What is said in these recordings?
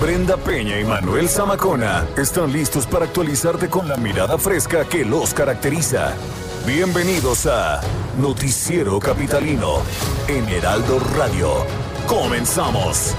Brenda Peña y Manuel Zamacona están listos para actualizarte con la mirada fresca que los caracteriza. Bienvenidos a Noticiero Capitalino en Heraldo Radio. Comenzamos.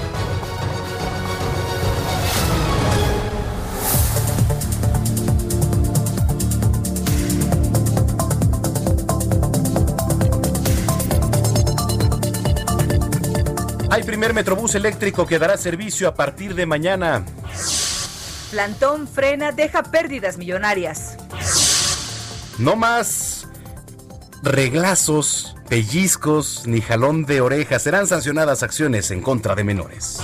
Primer Metrobús eléctrico que dará servicio a partir de mañana. Plantón frena, deja pérdidas millonarias. No más reglazos, pellizcos ni jalón de orejas. Serán sancionadas acciones en contra de menores.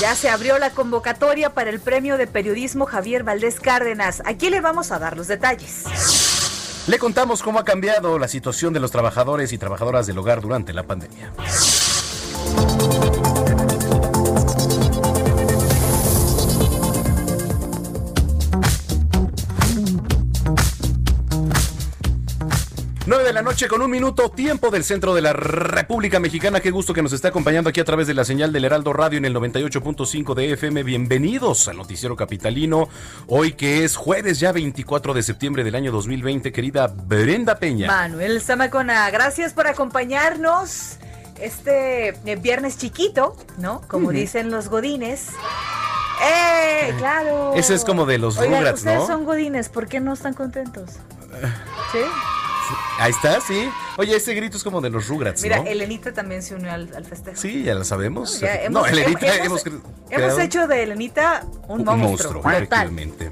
Ya se abrió la convocatoria para el premio de periodismo Javier Valdés Cárdenas. Aquí le vamos a dar los detalles. Le contamos cómo ha cambiado la situación de los trabajadores y trabajadoras del hogar durante la pandemia. De la noche con un minuto, tiempo del centro de la República Mexicana. Qué gusto que nos esté acompañando aquí a través de la señal del Heraldo Radio en el 98.5 de FM. Bienvenidos al Noticiero Capitalino. Hoy que es jueves ya 24 de septiembre del año 2020, querida Brenda Peña. Manuel Zamacona, gracias por acompañarnos este eh, viernes chiquito, ¿no? Como dicen los godines. ¡Eh! ¡Claro! Ese es como de los Rugrats, ustedes son godines, ¿por qué no están contentos? ¿Sí? Ahí está, sí. Oye, ese grito es como de los Rugrats, Mira, Elenita también se unió al, festejo. Sí, ya lo sabemos. No, Elenita hemos, hemos, hecho de Elenita un, un monstruo. efectivamente.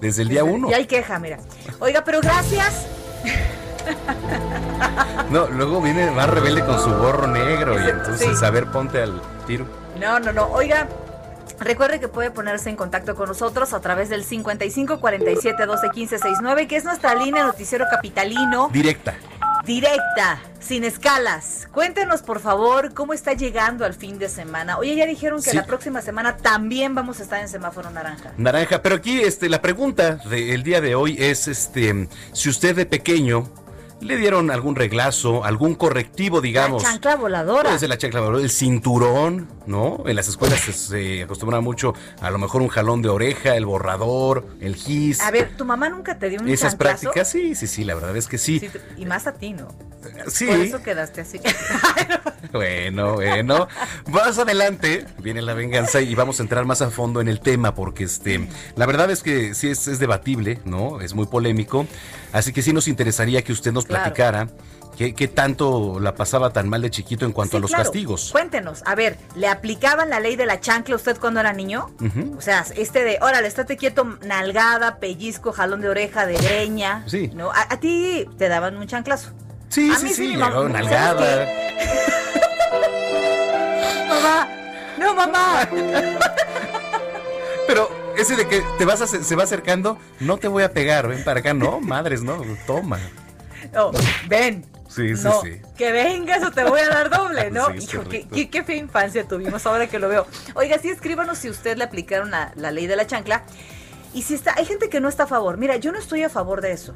Desde el día uno. Y hay queja, mira. Oiga, pero gracias. No, luego viene más rebelde con su gorro negro y entonces, a ver, ponte al tiro. No, no, no. Oiga, Recuerde que puede ponerse en contacto con nosotros a través del 55 47 12 15 69, que es nuestra línea noticiero capitalino. Directa. Directa, sin escalas. Cuéntenos, por favor, cómo está llegando al fin de semana. Oye, ya dijeron que la próxima semana también vamos a estar en semáforo naranja. Naranja, pero aquí este, la pregunta del día de hoy es este, si usted de pequeño le dieron algún reglazo, algún correctivo, digamos. La chancla voladora. Puede la chancla voladora, el cinturón, ¿no? En las escuelas se, acostumbra mucho a lo mejor un jalón de oreja, el borrador, el gis. A ver, ¿tu mamá nunca te dio un Esas prácticas, sí, sí, sí, la verdad es que sí. y más a ti, ¿no? Sí. Por eso quedaste así. bueno, bueno. Más adelante viene la venganza y vamos a entrar más a fondo en el tema porque este, la verdad es que sí es, es debatible, ¿no? Es muy polémico. Así que sí nos interesaría que usted nos platicara ¿Qué, tanto la pasaba tan mal de chiquito en cuanto a los castigos? Cuéntenos, a ver, ¿le aplicaban la ley de la chancla a usted cuando era niño? O sea, este de, órale, estate quieto, nalgada, pellizco, jalón de oreja, de greña. Sí. ¿no? A, ti te daban un chanclazo. Sí, sí, sí, nalgada. mamá, no, mamá. Pero ese de que te vas se va acercando, no te voy a pegar, ven para acá, no, madres, no, toma. No, ven. Sí, sí, no, sí. Que vengas o te voy a dar doble, ¿no? Hijo, qué, qué, fea infancia tuvimos ahora que lo veo. Oiga, sí, escríbanos si usted le aplicaron la, la ley de la chancla. Y si está, hay gente que no está a favor. Mira, yo no estoy a favor de eso.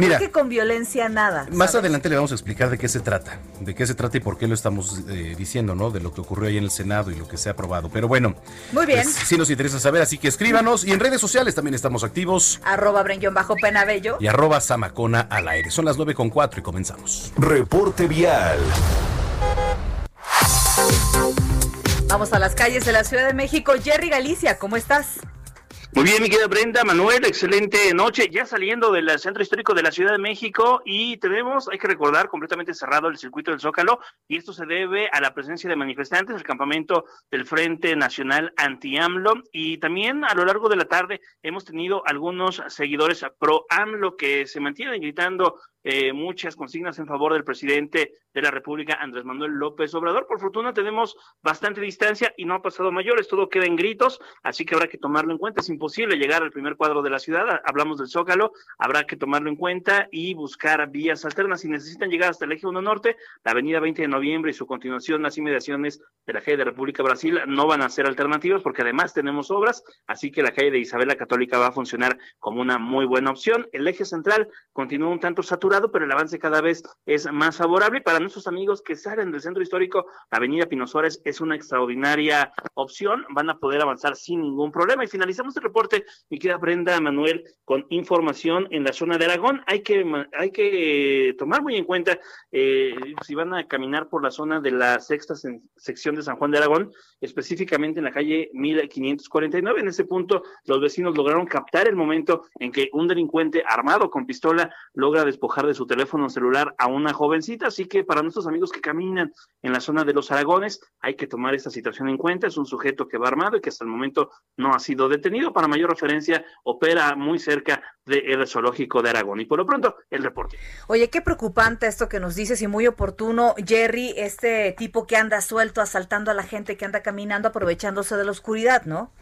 Yo creo que con violencia nada. Más adelante le vamos a explicar de qué se trata, de qué se trata y por qué lo estamos eh, diciendo, ¿no? De lo que ocurrió ahí en el Senado y lo que se ha aprobado. Pero bueno, muy bien. Pues, sí nos interesa saber, así que escríbanos y en redes sociales también estamos activos. Arroba bajo penabello. Y arroba zamacona al aire. Son las nueve con cuatro y comenzamos. Reporte vial. Vamos a las calles de la Ciudad de México. Jerry Galicia, ¿cómo estás? Muy bien, mi querida Brenda, Manuel, excelente noche. Ya saliendo del centro histórico de la Ciudad de México y tenemos, hay que recordar, completamente cerrado el circuito del Zócalo y esto se debe a la presencia de manifestantes, el campamento del Frente Nacional Anti-AMLO y también a lo largo de la tarde hemos tenido algunos seguidores pro-AMLO que se mantienen gritando eh, muchas consignas en favor del presidente de la República, Andrés Manuel López Obrador. Por fortuna tenemos bastante distancia y no ha pasado mayores, todo queda en gritos, así que habrá que tomarlo en cuenta. Es imposible llegar al primer cuadro de la ciudad, hablamos del Zócalo, habrá que tomarlo en cuenta y buscar vías alternas. Si necesitan llegar hasta el eje 1 Norte, la avenida 20 de noviembre y su continuación, las inmediaciones de la calle de República Brasil no van a ser alternativas porque además tenemos obras, así que la calle de Isabel la Católica va a funcionar como una muy buena opción. El eje central continúa un tanto saturado, pero el avance cada vez es más favorable. Para nuestros amigos que salen del centro histórico, avenida Pino Suárez es una extraordinaria opción, van a poder avanzar sin ningún problema. Y finalizamos el reporte, mi querida Brenda Manuel, con información en la zona de Aragón. Hay que, hay que tomar muy en cuenta eh, si van a caminar por la zona de la sexta sección de San Juan de Aragón, específicamente en la calle 1549. En ese punto, los vecinos lograron captar el momento en que un delincuente armado con pistola logra despojar de su teléfono celular a una jovencita. Así que para nuestros amigos que caminan en la zona de los Aragones, hay que tomar esta situación en cuenta. Es un sujeto que va armado y que hasta el momento no ha sido detenido. Para mayor referencia, opera muy cerca del zoológico de Aragón. Y por lo pronto, el reporte. Oye, qué preocupante esto que nos dices y muy oportuno, Jerry, este tipo que anda suelto asaltando a la gente que anda caminando aprovechándose de la oscuridad, ¿no?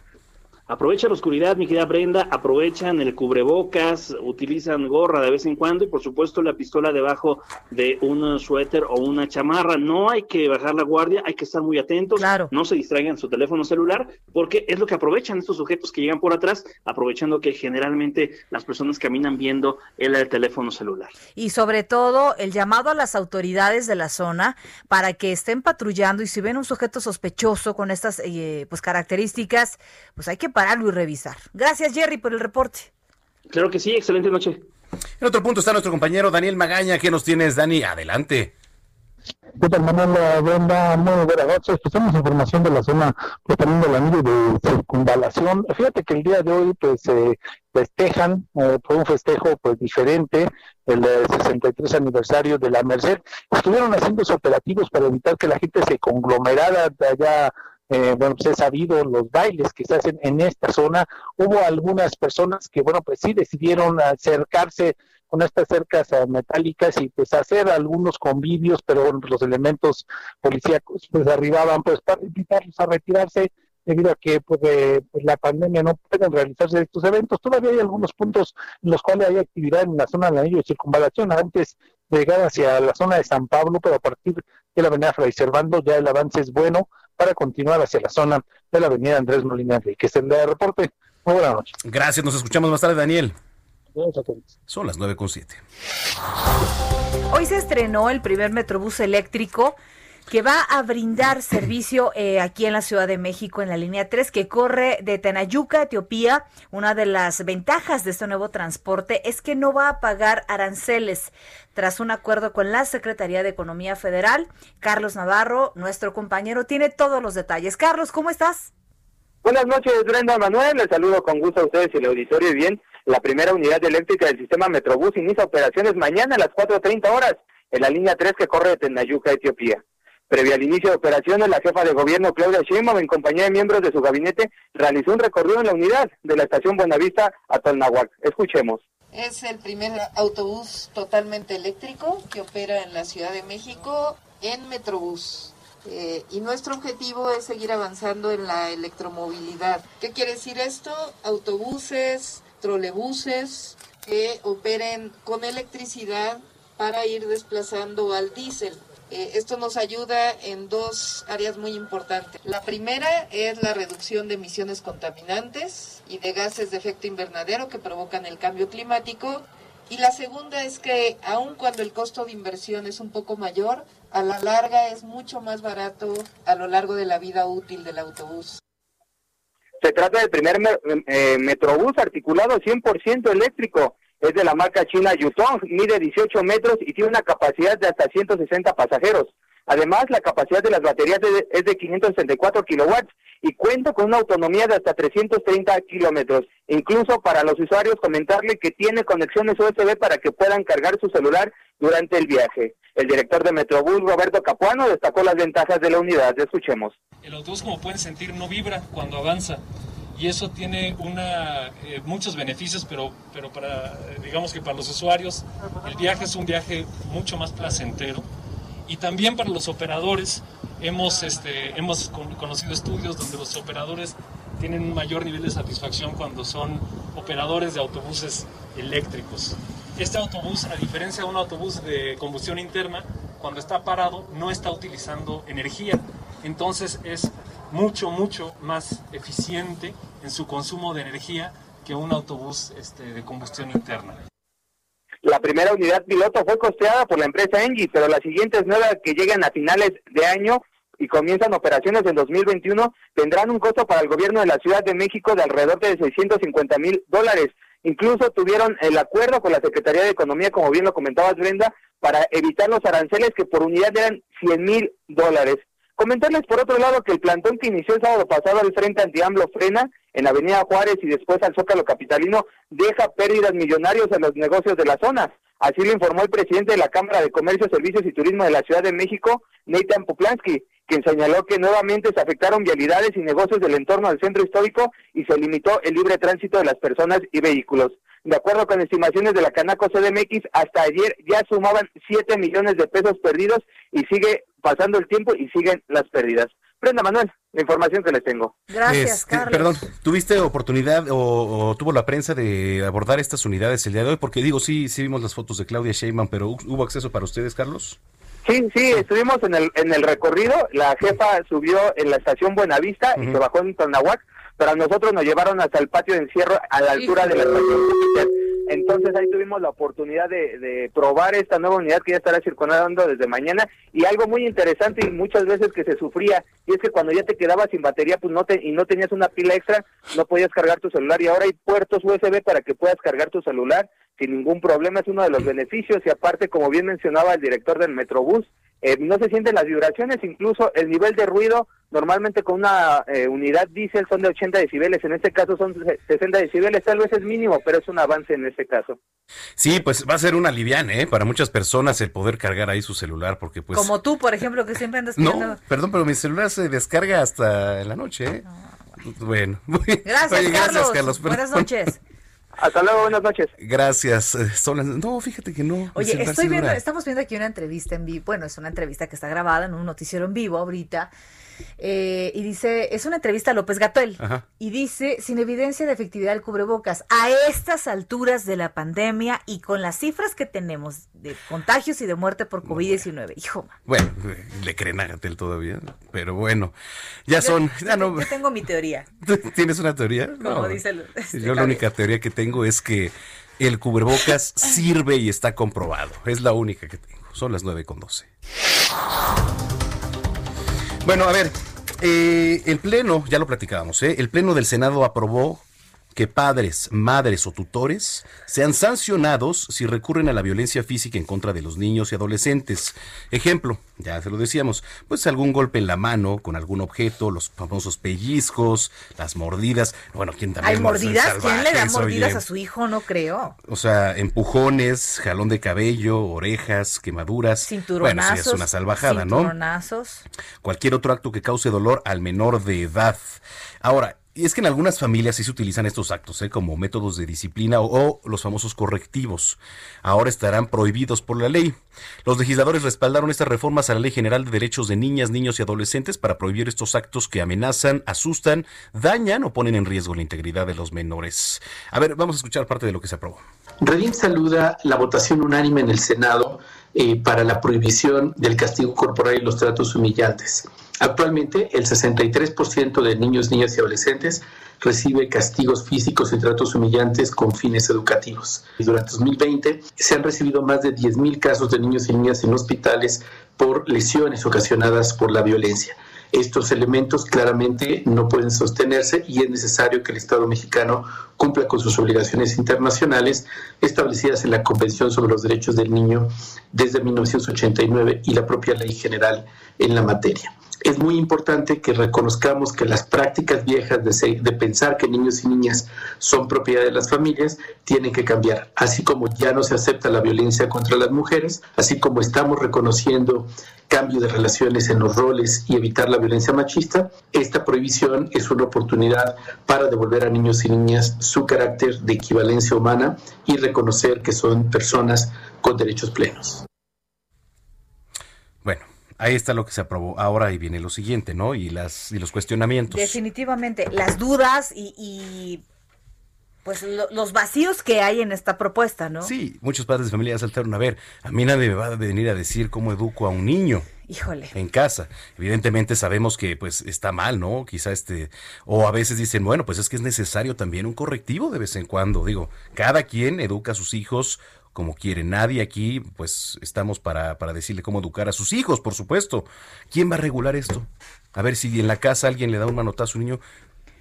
Aprovecha la oscuridad, mi querida Brenda, aprovechan el cubrebocas, utilizan gorra de vez en cuando y por supuesto la pistola debajo de un suéter o una chamarra. No hay que bajar la guardia, hay que estar muy atentos, claro. no se distraigan su teléfono celular, porque es lo que aprovechan estos sujetos que llegan por atrás, aprovechando que generalmente las personas caminan viendo el, teléfono celular. Y sobre todo el llamado a las autoridades de la zona para que estén patrullando y si ven un sujeto sospechoso con estas eh, pues características, pues hay que pararlo y revisar. Gracias, Jerry, por el reporte. Claro que sí, excelente noche. En otro punto está nuestro compañero Daniel Magaña. ¿Qué nos tienes, Dani? Adelante. ¿Qué tal, Manuel? Muy buenas noches. Pues tenemos información de la zona, pues también del anillo de circunvalación. Fíjate que el día de hoy, pues, se festejan, eh, fue un festejo, pues, diferente, el 63 aniversario de la Merced. Estuvieron haciendo operativos para evitar que la gente se conglomerara de allá eh, bueno, pues he sabido los bailes que se hacen en esta zona. Hubo algunas personas que, bueno, pues sí decidieron acercarse con estas cercas eh, metálicas y pues hacer algunos convivios, pero bueno, los elementos policíacos pues arribaban pues para invitarlos a retirarse debido a que pues, pues, la pandemia no pueden realizarse estos eventos. Todavía hay algunos puntos en los cuales hay actividad en la zona del anillo de circunvalación antes de llegar hacia la zona de San Pablo, pero a partir de la avenida Fray Servando ya el avance es bueno para continuar hacia la zona de la avenida Andrés Molina que es el de reporte. Muy buenas noches. Gracias, nos escuchamos más tarde, Daniel. Son las nueve con siete. Hoy se estrenó el primer Metrobús eléctrico que va a brindar servicio eh, aquí en la Ciudad de México en la línea 3 que corre de Tenayuca, Etiopía. Una de las ventajas de este nuevo transporte es que no va a pagar aranceles. Tras un acuerdo con la Secretaría de Economía Federal, Carlos Navarro, nuestro compañero, tiene todos los detalles. Carlos, ¿cómo estás? Buenas noches, Brenda Manuel. Les saludo con gusto a ustedes y el auditorio. Y bien, la primera unidad eléctrica del sistema Metrobús inicia operaciones mañana a las 4.30 horas en la línea 3 que corre de Tenayuca, Etiopía. Previo al inicio de operaciones, la jefa de gobierno Claudia Sheinbaum, en compañía de miembros de su gabinete, realizó un recorrido en la unidad de la estación Buenavista a Tolnahuac. Escuchemos. Es el primer autobús totalmente eléctrico que opera en la Ciudad de México en Metrobús. Eh, y nuestro objetivo es seguir avanzando en la electromovilidad. ¿Qué quiere decir esto? Autobuses, trolebuses que operen con electricidad para ir desplazando al diésel. Eh, esto nos ayuda en dos áreas muy importantes. La primera es la reducción de emisiones contaminantes y de gases de efecto invernadero que provocan el cambio climático. Y la segunda es que aun cuando el costo de inversión es un poco mayor, a la larga es mucho más barato a lo largo de la vida útil del autobús. Se trata del primer eh, metrobús articulado 100% eléctrico es de la marca china Yutong, mide 18 metros y tiene una capacidad de hasta 160 pasajeros. Además, la capacidad de las baterías es de 564 kilowatts y cuenta con una autonomía de hasta 330 kilómetros. Incluso para los usuarios comentarle que tiene conexiones USB para que puedan cargar su celular durante el viaje. El director de Metrobús, Roberto Capuano, destacó las ventajas de la unidad. Escuchemos. El autobús, como pueden sentir, no vibra cuando avanza y eso tiene una, eh, muchos beneficios, pero, pero para, digamos que para los usuarios el viaje es un viaje mucho más placentero y también para los operadores hemos, este, hemos conocido estudios donde los operadores tienen un mayor nivel de satisfacción cuando son operadores de autobuses eléctricos. Este autobús, a diferencia de un autobús de combustión interna, cuando está parado no está utilizando energía, entonces es mucho, mucho más eficiente en su consumo de energía que un autobús este, de combustión interna. La primera unidad piloto fue costeada por la empresa Engie, pero las siguientes nuevas que llegan a finales de año y comienzan operaciones en 2021 tendrán un costo para el gobierno de la Ciudad de México de alrededor de 650 mil dólares. Incluso tuvieron el acuerdo con la Secretaría de Economía, como bien lo comentabas Brenda, para evitar los aranceles que por unidad eran 100 mil dólares. Comentarles por otro lado que el plantón que inició el sábado pasado al Frente Anti-AMLO frena en Avenida Juárez y después al Zócalo Capitalino deja pérdidas millonarios en los negocios de la zona. Así lo informó el presidente de la Cámara de Comercio, Servicios y Turismo de la Ciudad de México, Nathan Poplansky, quien señaló que nuevamente se afectaron vialidades y negocios del entorno del centro histórico y se limitó el libre tránsito de las personas y vehículos. De acuerdo con estimaciones de la Canaco CDMX, hasta ayer ya sumaban 7 millones de pesos perdidos y sigue pasando el tiempo y siguen las pérdidas. Prenda Manuel, la información que les tengo. Gracias, este, Carlos. Perdón, ¿tuviste oportunidad o, tuvo la prensa de abordar estas unidades el día de hoy? Porque digo, sí, sí vimos las fotos de Claudia Sheinbaum, pero ¿hubo acceso para ustedes, Carlos? Sí, sí, estuvimos en el, en el recorrido. La jefa subió en la estación Buenavista y se bajó en Tonahuac pero nosotros nos llevaron hasta el patio de encierro a la altura de la estación entonces ahí tuvimos la oportunidad de, probar esta nueva unidad que ya estará circulando desde mañana. Y algo muy interesante y muchas veces que se sufría y es que cuando ya te quedabas sin batería pues no te, y no tenías una pila extra no podías cargar tu celular. Y ahora hay puertos USB para que puedas cargar tu celular sin ningún problema es uno de los beneficios y aparte como bien mencionaba el director del Metrobús eh, no se sienten las vibraciones, incluso el nivel de ruido, normalmente con una eh, unidad diésel son de 80 decibeles, en este caso son 60 decibeles, tal vez es mínimo, pero es un avance en este caso. Sí, pues va a ser una liviana, ¿eh? Para muchas personas el poder cargar ahí su celular, porque pues... Como tú, por ejemplo, que siempre andas... No, perdón, pero mi celular se descarga hasta en la noche, ¿eh? Bueno. Gracias, Carlos. Buenas noches. Hasta luego, buenas noches. Gracias. Eh, no, fíjate que no. Oye, estoy viendo, estamos viendo aquí una entrevista en vivo. Bueno, es una entrevista que está grabada en un noticiero en vivo ahorita eh, y dice, es una entrevista a López Gatel, y dice, sin evidencia de efectividad del cubrebocas, a estas alturas de la pandemia y con las cifras que tenemos de contagios y de muerte por COVID-19, hijo. Bueno, le creen a Gatel todavía, pero bueno, ya son... Ya yo, yo, tengo mi teoría. ¿Tienes una teoría? Como dice este, Yo la única teoría que tengo es que el cubrebocas sirve y está comprobado. Es la única que tengo. Son las 9 con 12. Bueno, a ver, eh, el Pleno, ya lo platicábamos, ¿eh? el Pleno del Senado aprobó que padres, madres o tutores sean sancionados si recurren a la violencia física en contra de los niños y adolescentes. Ejemplo, ya se lo decíamos, pues algún golpe en la mano con algún objeto, los famosos pellizcos, las mordidas. Bueno, ¿quién también? ¿Hay mordidas? ¿Quién le da mordidas a su hijo? No creo. O sea, empujones, jalón de cabello, orejas, quemaduras. Cinturonazos. Bueno, sí es una salvajada, ¿no? Cinturonazos. Cualquier otro acto que cause dolor al menor de edad. Ahora, y es que en algunas familias sí se utilizan estos actos ¿eh? como métodos de disciplina o, los famosos correctivos. Ahora estarán prohibidos por la ley. Los legisladores respaldaron estas reformas a la Ley General de Derechos de Niñas, Niños y Adolescentes para prohibir estos actos que amenazan, asustan, dañan o ponen en riesgo la integridad de los menores. A ver, vamos a escuchar parte de lo que se aprobó. Redín saluda la votación unánime en el Senado eh, para la prohibición del castigo corporal y los tratos humillantes. Actualmente, el 63% de niños, niñas y adolescentes recibe castigos físicos y tratos humillantes con fines educativos. Y durante 2020 se han recibido más de 10.000 casos de niños y niñas en hospitales por lesiones ocasionadas por la violencia. Estos elementos claramente no pueden sostenerse y es necesario que el Estado mexicano cumpla con sus obligaciones internacionales establecidas en la Convención sobre los Derechos del Niño desde 1989 y la propia Ley General en la materia. Es muy importante que reconozcamos que las prácticas viejas de, de, pensar que niños y niñas son propiedad de las familias tienen que cambiar, así como ya no se acepta la violencia contra las mujeres, así como estamos reconociendo cambio de relaciones en los roles y evitar la violencia machista, esta prohibición es una oportunidad para devolver a niños y niñas su carácter de equivalencia humana y reconocer que son personas con derechos plenos. Bueno, Ahí está lo que se aprobó. Ahora ahí viene lo siguiente, ¿no? Y las y los cuestionamientos. Definitivamente, las dudas y, pues los vacíos que hay en esta propuesta, ¿no? Sí, muchos padres de familia saltaron a ver. A mí nadie me va a venir a decir cómo educo a un niño. Híjole. En casa. Evidentemente sabemos que pues está mal, ¿no? Quizá este o a veces dicen, bueno, pues es que es necesario también un correctivo de vez en cuando. Digo, cada quien educa a sus hijos como quiere. Nadie aquí, pues, estamos para, para decirle cómo educar a sus hijos, por supuesto. ¿Quién va a regular esto? A ver si en la casa alguien le da un manotazo a un niño.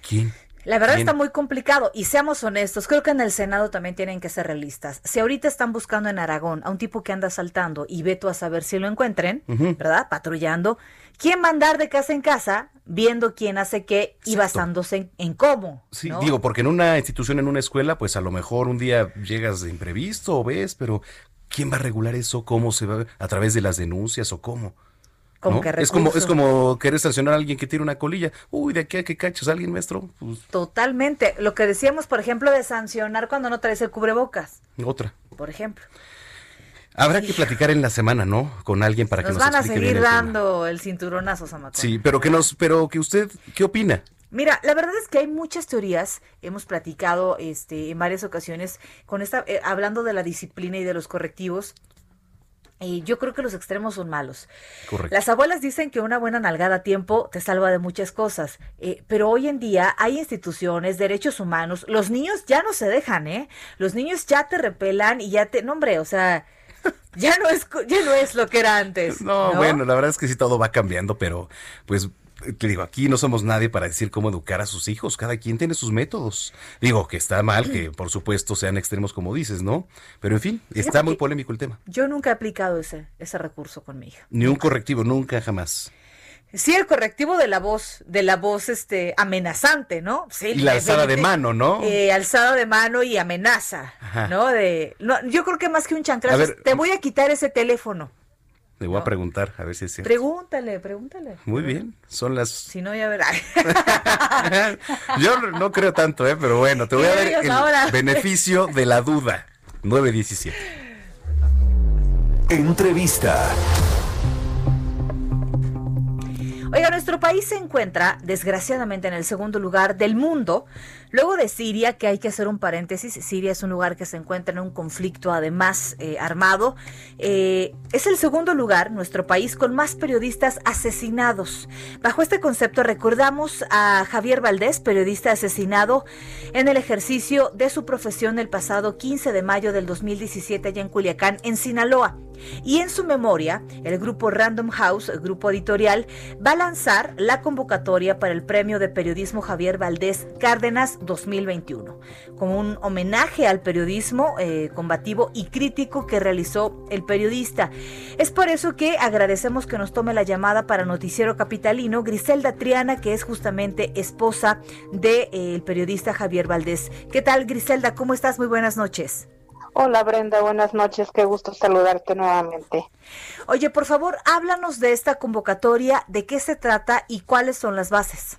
¿Quién? La verdad está muy complicado y seamos honestos, creo que en el Senado también tienen que ser realistas. Si ahorita están buscando en Aragón a un tipo que anda saltando y veto a saber si lo encuentren, ¿verdad? Patrullando, ¿quién va a andar de casa en casa viendo quién hace qué y basándose en, cómo? Sí, digo, porque en una institución, en una escuela, pues a lo mejor un día llegas de imprevisto o ves, pero ¿quién va a regular eso? ¿Cómo se va? ¿A través de las denuncias o cómo? Es como es como querer sancionar a alguien que tiene una colilla. Uy, de aquí a que cachas a alguien, maestro. Pues Totalmente. Lo que decíamos, por ejemplo, de sancionar cuando no traes el cubrebocas. Otra. Por ejemplo. Habrá que platicar en la semana, ¿no? Con alguien para que nos van a seguir dando el, cinturonazo, Samacón. Sí, pero que nos, pero que usted, ¿qué opina? Mira, la verdad es que hay muchas teorías. Hemos platicado, este, en varias ocasiones con esta, eh, hablando de la disciplina y de los correctivos. Y yo creo que los extremos son malos. Correcto. Las abuelas dicen que una buena nalgada a tiempo te salva de muchas cosas, eh, pero hoy en día hay instituciones, derechos humanos, los niños ya no se dejan, ¿eh? Los niños ya te repelan y ya te, no hombre, o sea, ya no es, ya no es lo que era antes. no, bueno, la verdad es que sí todo va cambiando, pero pues te digo, aquí no somos nadie para decir cómo educar a sus hijos, cada quien tiene sus métodos. Digo que está mal que por supuesto sean extremos como dices, ¿no? Pero en fin, está muy polémico el tema. Yo nunca he aplicado ese, ese recurso con mi hija. Ni un correctivo, nunca, jamás. Sí, el correctivo de la voz, de la voz este amenazante, ¿no? Sí, y la alzada de, mano, ¿no? Eh, alzada de mano y amenaza, ¿no? De, no, yo creo que más que un chancrazo, te voy a quitar ese teléfono. Le voy a preguntar, a ver si es cierto. Pregúntale, pregúntale. Muy bien, son las... Si no, ya verás. Yo no creo tanto, ¿eh? pero bueno, te voy a dar el beneficio de la duda. 917. Entrevista. Oiga, nuestro país se encuentra, desgraciadamente, en el segundo lugar del mundo, luego de Siria, que hay que hacer un paréntesis. Siria es un lugar que se encuentra en un conflicto, además, eh, armado. Eh, es el segundo lugar, nuestro país, con más periodistas asesinados. Bajo este concepto, recordamos a Javier Valdés, periodista asesinado en el ejercicio de su profesión el pasado 15 de mayo del 2017 allá en Culiacán, en Sinaloa. Y en su memoria, el grupo Random House, el grupo editorial, va a lanzar la convocatoria para el Premio de Periodismo Javier Valdés Cárdenas 2021, como un homenaje al periodismo eh, combativo y crítico que realizó el periodista. Es por eso que agradecemos que nos tome la llamada para Noticiero Capitalino Griselda Triana, que es justamente esposa del de, eh, periodista Javier Valdés. ¿Qué tal, Griselda? ¿Cómo estás? Muy buenas noches. Hola Brenda, buenas noches, qué gusto saludarte nuevamente. Oye, por favor, háblanos de esta convocatoria, de qué se trata y cuáles son las bases.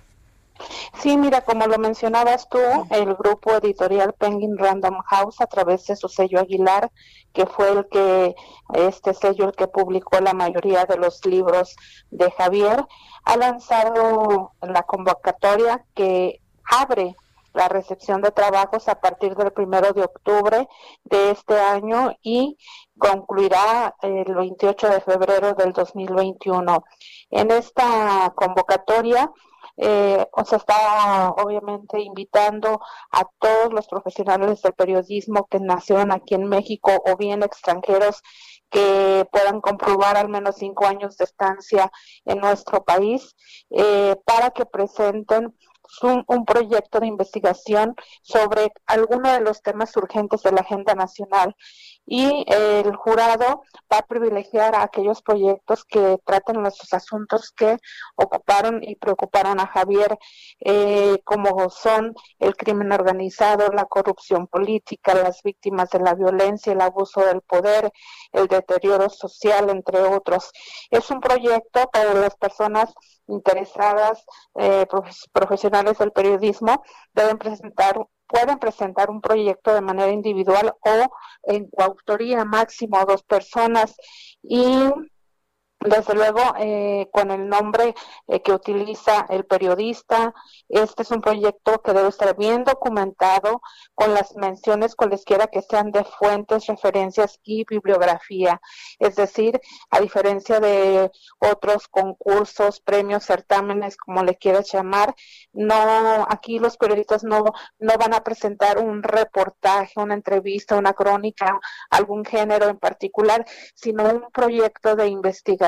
Sí, mira, como lo mencionabas tú, el grupo editorial Penguin Random House, a través de su sello Aguilar, que fue el que, este sello el que publicó la mayoría de los libros de Javier, ha lanzado la convocatoria que abre la recepción de trabajos a partir del primero de octubre de este año y concluirá el 28 de febrero del 2021. En esta convocatoria eh, se está obviamente invitando a todos los profesionales del periodismo que nacieron aquí en México o bien extranjeros que puedan comprobar al menos cinco años de estancia en nuestro país eh, para que presenten un, un, proyecto de investigación sobre alguno de los temas urgentes de la agenda nacional y el jurado va a privilegiar aquellos proyectos que traten los asuntos que ocuparon y preocuparon a Javier, eh, como son el crimen organizado, la corrupción política, las víctimas de la violencia, el abuso del poder, el deterioro social, entre otros. Es un proyecto para las personas interesadas, eh, profesionales del periodismo, deben presentar pueden presentar un proyecto de manera individual o en coautoría máximo dos personas. Y desde luego, eh, con el nombre eh, que utiliza el periodista, este es un proyecto que debe estar bien documentado con las menciones cualesquiera que sean de fuentes, referencias y bibliografía. Es decir, a diferencia de otros concursos, premios, certámenes, como le quieras llamar, no, aquí los periodistas no, no van a presentar un reportaje, una entrevista, una crónica, algún género en particular, sino un proyecto de investigación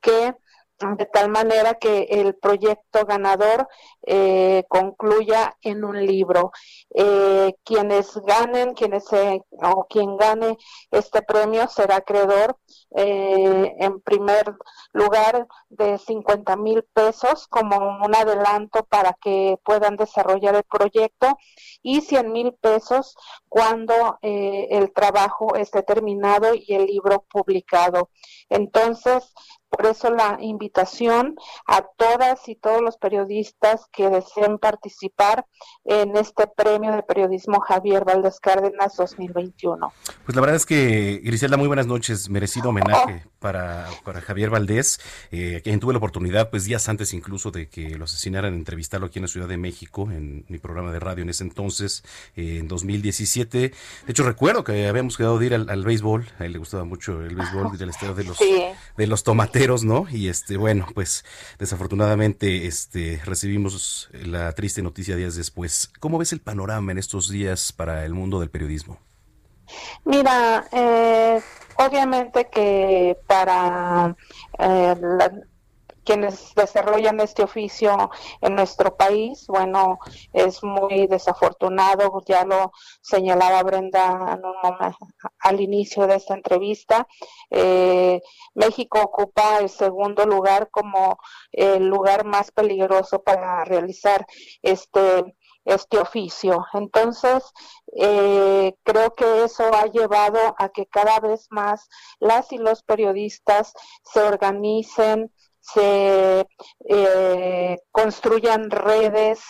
que de tal manera que el proyecto ganador eh, concluya en un libro. Eh, quienes ganen, quienes o quien gane este premio será acreedor eh, en primer lugar de 50 mil pesos como un adelanto para que puedan desarrollar el proyecto y 100 mil pesos cuando el trabajo esté terminado y el libro publicado. Entonces, por eso la invitación a todas y todos los periodistas que deseen participar en este premio de periodismo Javier Valdés Cárdenas 2021. Pues la verdad es que, Griselda, muy buenas noches. Merecido homenaje oh. para, para, Javier Valdés, eh, quien tuve la oportunidad, pues días antes incluso de que lo asesinaran, entrevistarlo aquí en la Ciudad de México, en mi programa de radio en ese entonces, eh, en 2017. De hecho, recuerdo que habíamos quedado de ir al, béisbol, a él le gustaba mucho el béisbol del estado de los, de los ¿no? Y este, bueno, pues desafortunadamente este, recibimos la triste noticia días después. ¿Cómo ves el panorama en estos días para el mundo del periodismo? Mira, eh, obviamente que para eh, quienes desarrollan este oficio en nuestro país, bueno, es muy desafortunado, ya lo señalaba Brenda al inicio de esta entrevista. Eh, México ocupa el segundo lugar como el lugar más peligroso para realizar este este oficio. Entonces, eh, creo que eso ha llevado a que cada vez más las y los periodistas se organicen, se eh, construyan redes,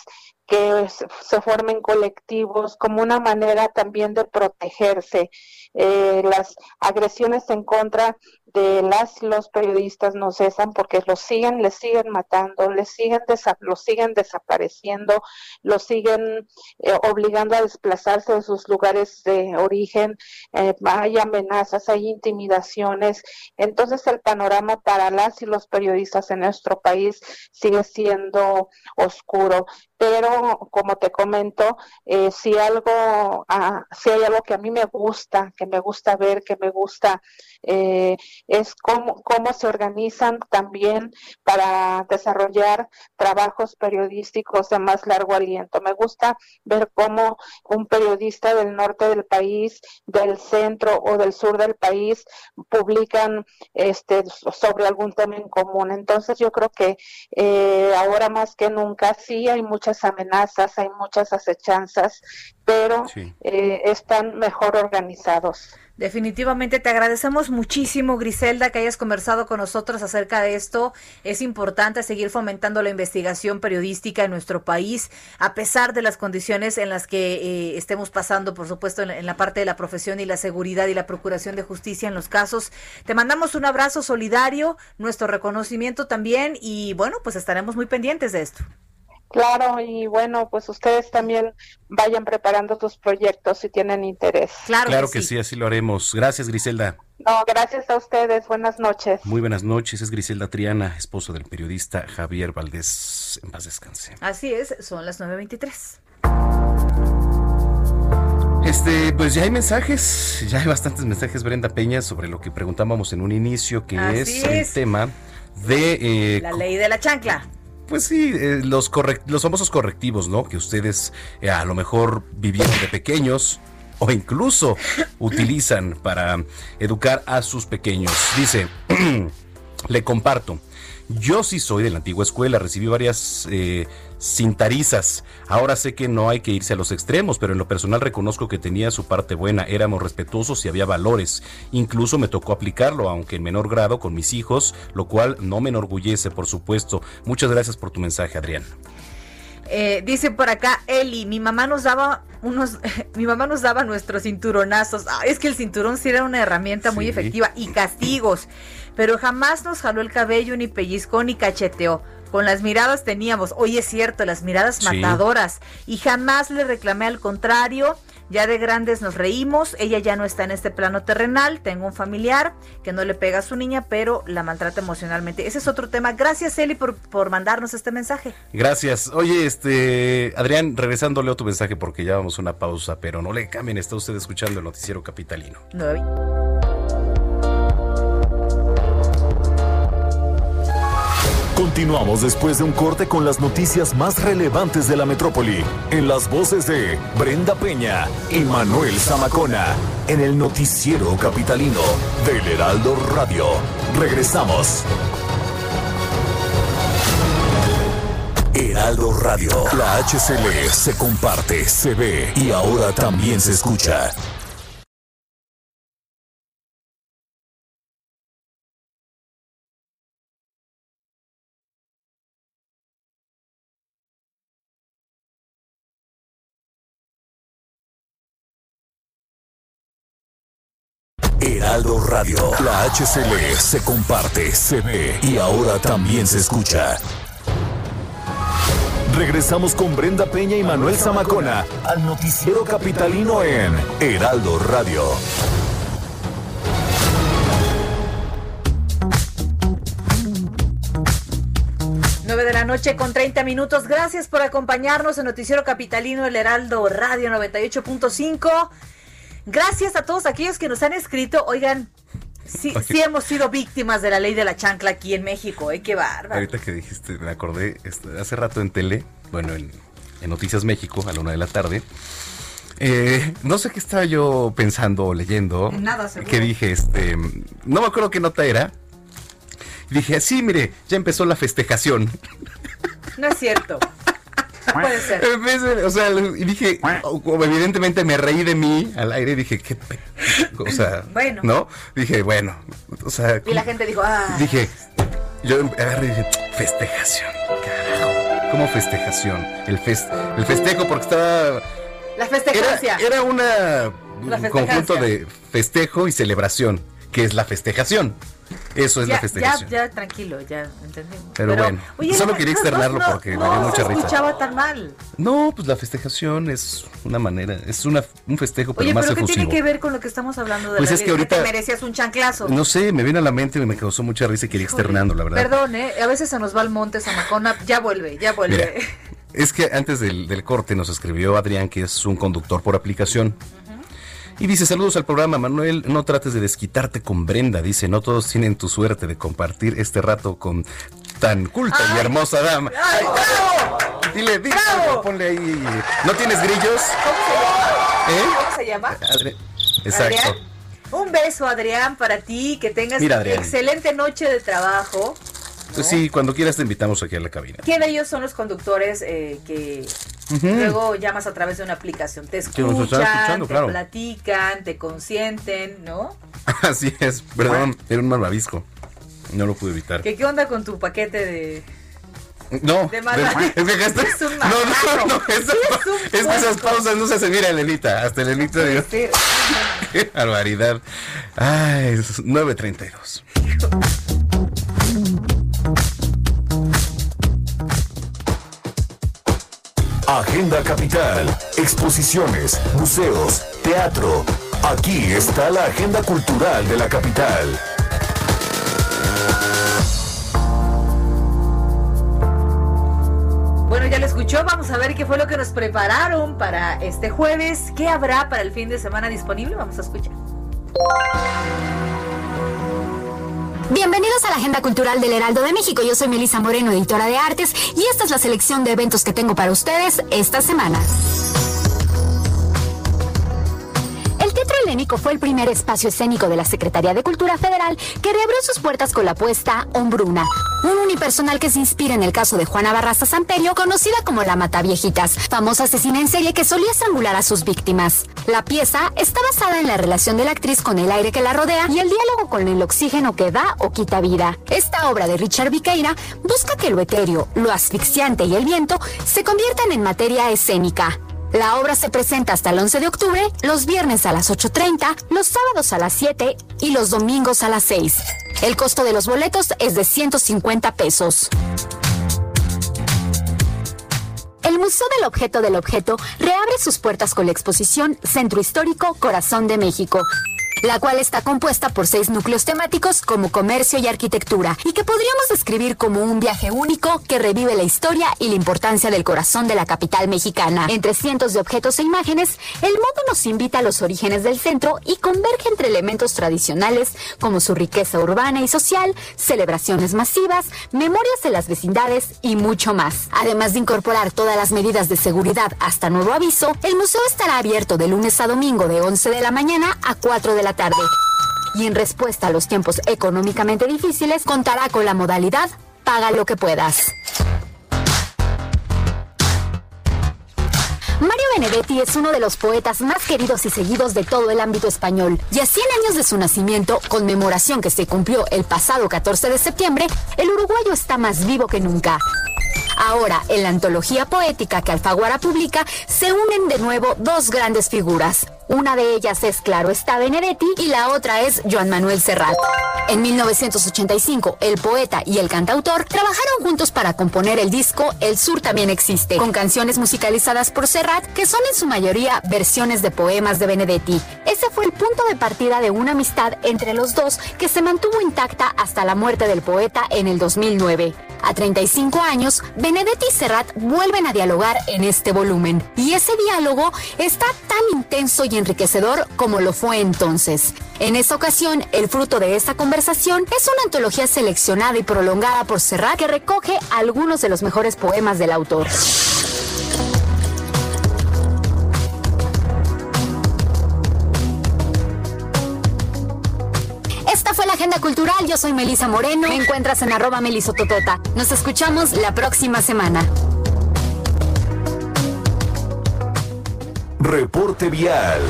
que se formen colectivos como una manera también de protegerse. Eh, las agresiones en contra de las los periodistas no cesan porque los siguen, les siguen matando, les siguen los siguen desapareciendo, los siguen eh, obligando a desplazarse de sus lugares de origen, eh, hay amenazas, hay intimidaciones, entonces el panorama para las y los periodistas en nuestro país sigue siendo oscuro pero como te comento, eh, si algo, ah, si hay algo que a mí me gusta, que me gusta ver, que me gusta, eh, es cómo, cómo se organizan también para desarrollar trabajos periodísticos de más largo aliento. Me gusta ver cómo un periodista del norte del país, del centro o del sur del país publican este sobre algún tema en común. Entonces yo creo que eh, ahora más que nunca sí hay muchas amenazas, hay muchas acechanzas, pero eh, están mejor organizados. Definitivamente te agradecemos muchísimo, Griselda, que hayas conversado con nosotros acerca de esto. Es importante seguir fomentando la investigación periodística en nuestro país, a pesar de las condiciones en las que eh, estemos pasando, por supuesto, en, la parte de la profesión y la seguridad y la procuración de justicia en los casos. Te mandamos un abrazo solidario, nuestro reconocimiento también y bueno, pues estaremos muy pendientes de esto. Claro, y bueno, pues ustedes también vayan preparando tus proyectos si tienen interés. Claro, que, sí. así lo haremos. Gracias, Griselda. No, gracias a ustedes. Buenas noches. Muy buenas noches. Es Griselda Triana, esposo del periodista Javier Valdés. En paz descanse. Así es, son las 9.23. Este, pues ya hay mensajes, ya hay bastantes mensajes, Brenda Peña, sobre lo que preguntábamos en un inicio, que es, el tema de... Eh, la ley de la chancla pues sí, eh, los, los famosos correctivos, ¿no? Que ustedes eh, a lo mejor vivieron de pequeños o incluso utilizan para educar a sus pequeños. Dice, le comparto. Yo sí soy de la antigua escuela, recibí varias eh, cintarizas. Ahora sé que no hay que irse a los extremos, pero en lo personal reconozco que tenía su parte buena. Éramos respetuosos y había valores. Incluso me tocó aplicarlo, aunque en menor grado, con mis hijos, lo cual no me enorgullece, por supuesto. Muchas gracias por tu mensaje, Adrián. Eh, dice por acá Eli, mi mamá nos daba unos, mi mamá nos daba nuestros cinturonazos. Ah, es que el cinturón sí era una herramienta muy efectiva y castigos pero jamás nos jaló el cabello, ni pellizcó, ni cacheteó. Con las miradas teníamos, hoy es cierto, las miradas matadoras. Y jamás le reclamé al contrario. Ya de grandes nos reímos, ella ya no está en este plano terrenal, tengo un familiar que no le pega a su niña, pero la maltrata emocionalmente. Ese es otro tema. Gracias, Eli, por, por mandarnos este mensaje. Gracias. Oye, este, Adrián, regresando leo tu mensaje porque ya vamos a una pausa, pero no le cambien, está usted escuchando el noticiero capitalino. Continuamos después de un corte con las noticias más relevantes de la metrópoli, en las voces de Brenda Peña y Manuel Zamacona, en el noticiero capitalino del Heraldo Radio. Regresamos. Heraldo Radio, la HCL se comparte, se ve y ahora también se escucha. HCL se comparte, se ve y ahora también se escucha. Regresamos con Brenda Peña y Manuel Zamacona al noticiero capitalino en Heraldo Radio. 9 de la noche con 30 minutos. Gracias por acompañarnos en Noticiero Capitalino El Heraldo Radio 98.5. Gracias a todos aquellos que nos han escrito. Oigan, sí, sí hemos sido víctimas de la ley de la chancla aquí en México, ¿eh? Qué bárbaro. Ahorita que dijiste, me acordé, este, hace rato en tele, bueno, en, Noticias México, a la una de la tarde, eh, no sé qué estaba yo pensando o leyendo. Nada, seguro. Que dije, este, no me acuerdo qué nota era. Dije, sí, mire, ya empezó la festejación. No es cierto. Puede ser. O sea, y dije, evidentemente me reí de mí al aire y dije, qué O sea, bueno. ¿no? Dije, bueno, o sea. Y la gente dijo, ah. Dije, yo agarré y dije, festejación, carajo. ¿Cómo festejación? El, el festejo, porque estaba. La festejancia. Era, era una, un conjunto de festejo y celebración, que es la festejación. Eso es la festejación. Ya, ya, tranquilo, ya entendimos. Pero, bueno, solo quería externarlo porque me dio mucha risa. No escuchaba tan mal. No, pues la festejación es una manera, es una, un festejo, pero Oye, más pero ¿qué tiene que ver con lo que estamos hablando de pues es que ahorita te merecías un chanclazo? No sé, me viene a la mente y me causó mucha risa y quería externarlo, la verdad. Perdón, ¿eh? A veces se nos va el monte, Zamacona, ya vuelve, ya vuelve. es que antes del, del, corte nos escribió Adrián, que es un conductor por aplicación. Y dice, saludos al programa, Manuel, no trates de desquitarte con Brenda, dice, no todos tienen tu suerte de compartir este rato con tan culta y hermosa dama. ¡Ay, Dile, dile, ponle ahí. ¿No tienes grillos? ¿Cómo se llama? ¿Eh? ¿Cómo se llama? Exacto. Un beso, Adrián, para ti, que tengas una excelente noche de trabajo. Pues sí, cuando quieras te invitamos aquí a la cabina. ¿Quién de ellos son los conductores eh, que luego llamas a través de una aplicación? Te escuchan, te platican, te consienten, ¿no? Así es, perdón, era un malvavisco. No lo pude evitar. ¿Qué, qué onda con tu paquete de, no, de es que acá Es un no, no, no, es, es, que esas pausas no se hacen. Mira, Elenita, hasta Elenita dio. Qué barbaridad. Ay, es 9.32. Agenda Capital, exposiciones, museos, teatro. Aquí está la agenda cultural de la capital. Bueno, ya lo escuchó, vamos a ver qué fue lo que nos prepararon para este jueves. ¿Qué habrá para el fin de semana disponible? Vamos a escuchar. Bienvenidos a la Agenda Cultural del Heraldo de México. Yo soy Melisa Moreno, editora de artes, y esta es la selección de eventos que tengo para ustedes esta semana. Helénico fue el primer espacio escénico de la Secretaría de Cultura Federal que reabrió sus puertas con la puesta Hombruna, un unipersonal que se inspira en el caso de Juana Barraza Samperio, conocida como la Mataviejitas, famosa asesina en serie que solía estrangular a sus víctimas. La pieza está basada en la relación de la actriz con el aire que la rodea y el diálogo con el oxígeno que da o quita vida. Esta obra de Richard Viqueira busca que lo etéreo, lo asfixiante y el viento se conviertan en materia escénica. La obra se presenta hasta el 11 de octubre, los viernes a las 8.30, los sábados a las 7 y los domingos a las 6. El costo de los boletos es de 150 pesos. El Museo del Objeto del Objeto reabre sus puertas con la exposición Centro Histórico Corazón de México, la cual está compuesta por seis núcleos temáticos como comercio y arquitectura, y que podríamos describir como un viaje único que revive la historia y la importancia del corazón de la capital mexicana. Entre cientos de objetos e imágenes, el modo nos invita a los orígenes del centro y converge entre elementos tradicionales como su riqueza urbana y social, celebraciones masivas, memorias de las vecindades y mucho más. Además de incorporar todas las medidas de seguridad hasta nuevo aviso, el museo estará abierto de lunes a domingo de 11 de la mañana a 4 de la tarde. Y en respuesta a los tiempos económicamente difíciles, contará con la modalidad Paga lo que puedas. Mario Benedetti es uno de los poetas más queridos y seguidos de todo el ámbito español. Y a 100 años de su nacimiento, conmemoración que se cumplió el pasado 14 de septiembre, el uruguayo está más vivo que nunca. Ahora, en la antología poética que Alfaguara publica, se unen de nuevo dos grandes figuras. Una de ellas es Claro está Benedetti y la otra es Joan Manuel Serrat. En 1985, el poeta y el cantautor trabajaron juntos para componer el disco El Sur también existe, con canciones musicalizadas por Serrat que son en su mayoría versiones de poemas de Benedetti. Ese fue el punto de partida de una amistad entre los dos que se mantuvo intacta hasta la muerte del poeta en el 2009. A 35 años, Benedetti y Serrat vuelven a dialogar en este volumen. Y ese diálogo está tan intenso y enriquecedor como lo fue entonces. En esta ocasión, el fruto de esta conversación es una antología seleccionada y prolongada por Serrat que recoge algunos de los mejores poemas del autor. Agenda Cultural. Yo soy Melisa Moreno. Me encuentras en arroba melisototota. Nos escuchamos la próxima semana. Reporte vial.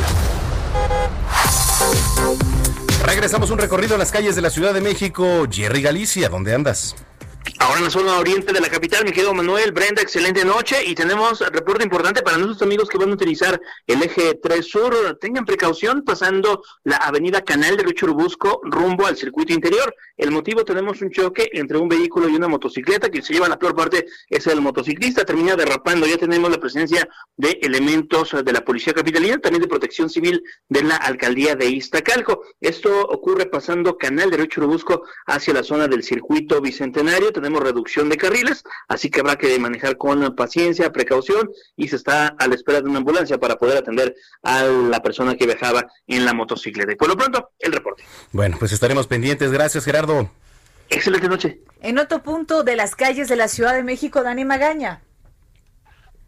Regresamos un recorrido a las calles de la Ciudad de México. Jerry Galicia, ¿dónde andas? Ahora en la zona oriente de la capital, mi querido Manuel, Brenda, excelente noche y tenemos reporte importante para nuestros amigos que van a utilizar el eje 3 Sur. Tengan precaución pasando la avenida Canal de Río Churubusco rumbo al circuito interior. El motivo tenemos un choque entre un vehículo y una motocicleta que se lleva la peor parte es el motociclista, termina derrapando. Ya tenemos la presencia de elementos de la Policía Capitalina, también de Protección Civil de la Alcaldía de Iztacalco. Esto ocurre pasando Canal de Río Churubusco hacia la zona del circuito bicentenario. Reducción de carriles, así que habrá que manejar con paciencia, precaución y se está a la espera de una ambulancia para poder atender a la persona que viajaba en la motocicleta. Y por lo pronto, el reporte. Bueno, pues estaremos pendientes. Gracias, Gerardo. Excelente noche. En otro punto de las calles de la Ciudad de México, Dani Magaña.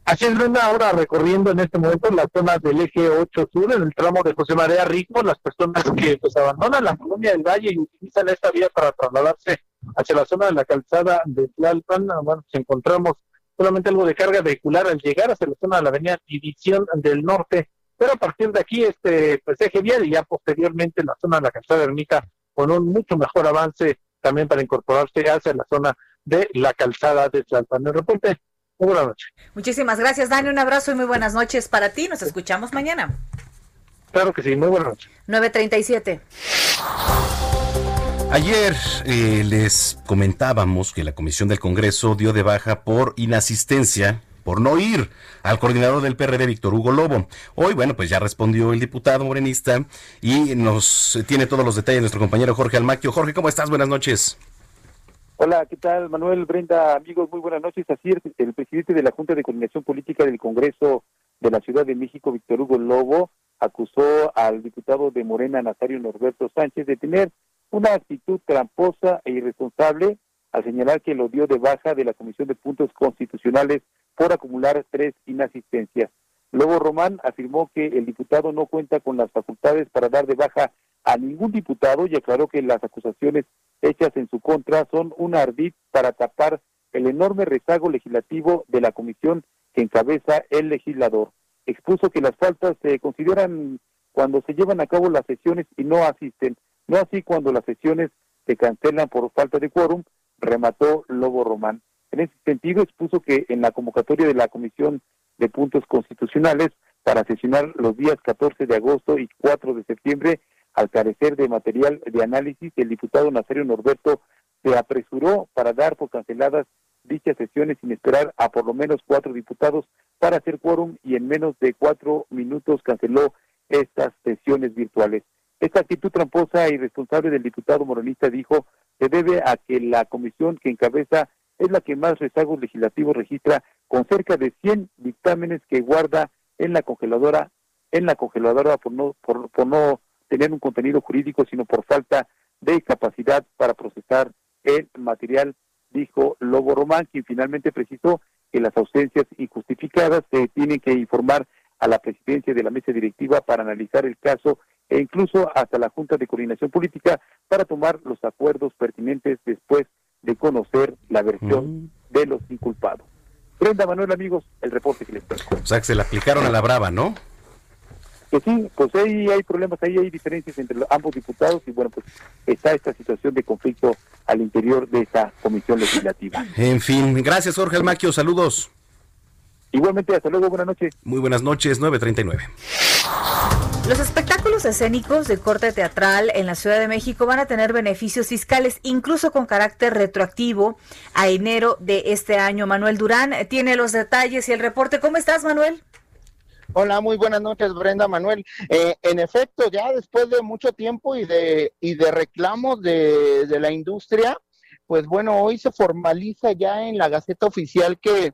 Así es, Brenda, ahora recorriendo en este momento la zona del eje 8 sur, en el tramo de José María Rico, las personas que pues abandonan la colonia del Valle y utilizan esta vía para trasladarse hacia la zona de la calzada de Tlalpan, bueno, pues encontramos solamente algo de carga vehicular al llegar hacia la zona de la avenida División del Norte, pero a partir de aquí este pues eje vial y ya posteriormente en la zona de la calzada de Ermita con un mucho mejor avance también para incorporarse hacia la zona de la calzada de Tlalpan. El reporte, muy buenas noches. Muchísimas gracias, Dani. Un abrazo y muy buenas noches para ti. Nos escuchamos mañana. Claro que sí, muy buenas noches. 937. Ayer eh, les comentábamos que la Comisión del Congreso dio de baja por inasistencia por no ir al coordinador del PRD, Víctor Hugo Lobo. Hoy, bueno, pues ya respondió el diputado morenista y nos tiene todos los detalles nuestro compañero Jorge Almaquio. Jorge, ¿cómo estás? Buenas noches. Hola, ¿qué tal? Manuel, Brenda, amigos, muy buenas noches. Así es, el presidente de la Junta de Coordinación Política del Congreso de la Ciudad de México, Víctor Hugo Lobo, acusó al diputado de Morena, Nazario Norberto Sánchez, de tener una actitud tramposa e irresponsable al señalar que lo dio de baja de la Comisión de Puntos Constitucionales por acumular tres inasistencias. Luego Román afirmó que el diputado no cuenta con las facultades para dar de baja a ningún diputado y aclaró que las acusaciones hechas en su contra son un ardid para tapar el enorme rezago legislativo de la comisión que encabeza el legislador. Expuso que las faltas se consideran cuando se llevan a cabo las sesiones y no asisten, no así cuando las sesiones se cancelan por falta de quórum, remató Lobo Román. En ese sentido, expuso que en la convocatoria de la Comisión de Puntos Constitucionales para sesionar los días 14 de agosto y 4 de septiembre, al carecer de material de análisis, el diputado Nazario Norberto se apresuró para dar por canceladas dichas sesiones sin esperar a por lo menos cuatro diputados para hacer quórum y en menos de cuatro minutos canceló estas sesiones virtuales. Esta actitud tramposa y responsable del diputado moronista dijo se debe a que la comisión que encabeza es la que más rezagos legislativos registra con cerca de 100 dictámenes que guarda en la congeladora en la congeladora por no por, por no tener un contenido jurídico sino por falta de capacidad para procesar el material dijo Lobo Román, quien finalmente precisó que las ausencias injustificadas se tienen que informar a la presidencia de la mesa directiva para analizar el caso e incluso hasta la Junta de Coordinación Política para tomar los acuerdos pertinentes después de conocer la versión mm. de los inculpados. Brenda Manuel, amigos, el reporte que les traigo. O sea, que se le aplicaron a la brava, ¿no? Que sí, pues ahí hay problemas, ahí hay diferencias entre ambos diputados y bueno, pues está esta situación de conflicto al interior de esa comisión legislativa. En fin, gracias Jorge Almaquio, saludos. Igualmente, hasta luego, buenas noches. Muy buenas noches, 939. Los espectáculos escénicos de corte teatral en la Ciudad de México van a tener beneficios fiscales, incluso con carácter retroactivo a enero de este año. Manuel Durán tiene los detalles y el reporte. ¿Cómo estás, Manuel? Hola, muy buenas noches, Brenda Manuel. Eh, en efecto, ya después de mucho tiempo y de, y de reclamos de, de la industria, pues bueno, hoy se formaliza ya en la Gaceta Oficial que,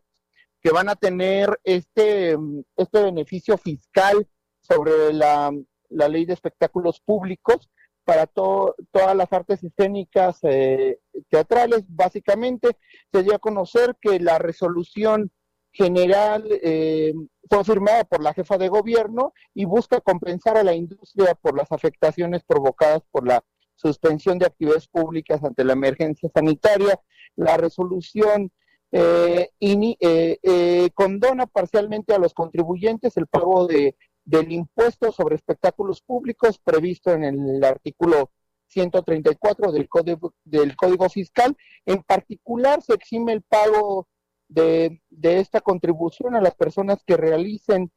que van a tener este, este beneficio fiscal sobre la, la ley de espectáculos públicos para todas las artes escénicas eh, teatrales. Básicamente, se dio a conocer que la resolución general eh, fue firmada por la jefa de gobierno y busca compensar a la industria por las afectaciones provocadas por la suspensión de actividades públicas ante la emergencia sanitaria. La resolución eh, eh, eh, condona parcialmente a los contribuyentes el pago de, del impuesto sobre espectáculos públicos previsto en el artículo 134 del código, del código fiscal. En particular, se exime el pago de, esta contribución a las personas que realicen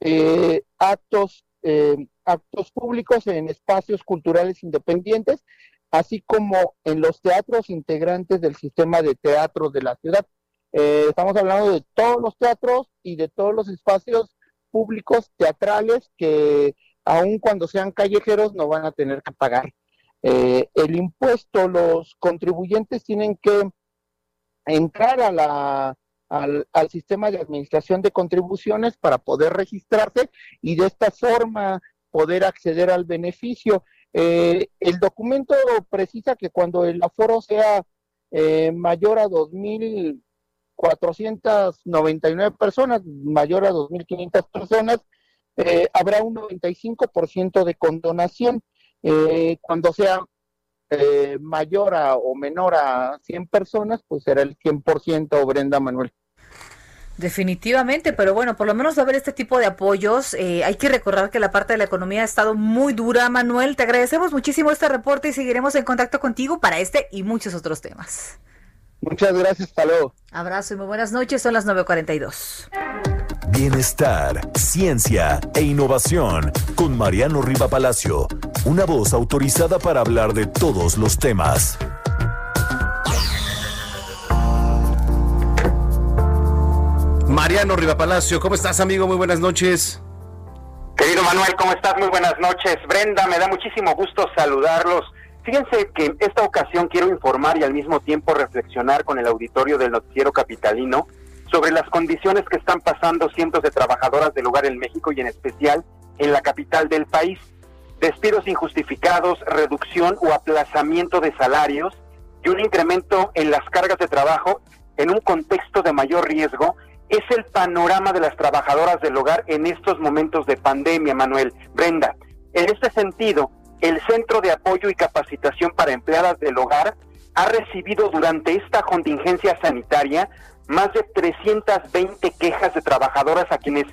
eh, actos, eh, actos públicos en espacios culturales independientes, así como en los teatros integrantes del sistema de teatros de la ciudad. Eh, estamos hablando de todos los teatros y de todos los espacios públicos teatrales que aun cuando sean callejeros no van a tener que pagar el impuesto. Los contribuyentes tienen que entrar a la, al, sistema de administración de contribuciones para poder registrarse y de esta forma poder acceder al beneficio. Eh, el documento precisa que cuando el aforo sea eh, mayor a 2.499 personas, mayor a 2.500 personas, eh, habrá un 95% de condonación. cuando sea eh, mayor a, o menor a 100 personas, pues será el 100% Brenda Manuel. Definitivamente, pero bueno, por lo menos va a haber este tipo de apoyos. Eh, hay que recordar que la parte de la economía ha estado muy dura, Manuel. Te agradecemos muchísimo este reporte y seguiremos en contacto contigo para este y muchos otros temas. Muchas gracias, hasta luego. Abrazo y muy buenas noches, son las 9.42. Bienestar, ciencia e innovación con Mariano Riva Palacio, una voz autorizada para hablar de todos los temas. Mariano Riva Palacio, ¿cómo estás amigo? Muy buenas noches. Querido Manuel, ¿cómo estás? Muy buenas noches. Brenda, me da muchísimo gusto saludarlos. Fíjense que en esta ocasión quiero informar y al mismo tiempo reflexionar con el auditorio del noticiero capitalino sobre las condiciones que están pasando cientos de trabajadoras del lugar en México y en especial en la capital del país. despidos injustificados, reducción o aplazamiento de salarios y un incremento en las cargas de trabajo en un contexto de mayor riesgo es el panorama de las trabajadoras del hogar en estos momentos de pandemia, Manuel. Brenda, en este sentido, el Centro de Apoyo y Capacitación para Empleadas del Hogar ha recibido durante esta contingencia sanitaria más de 320 quejas de trabajadoras a quienes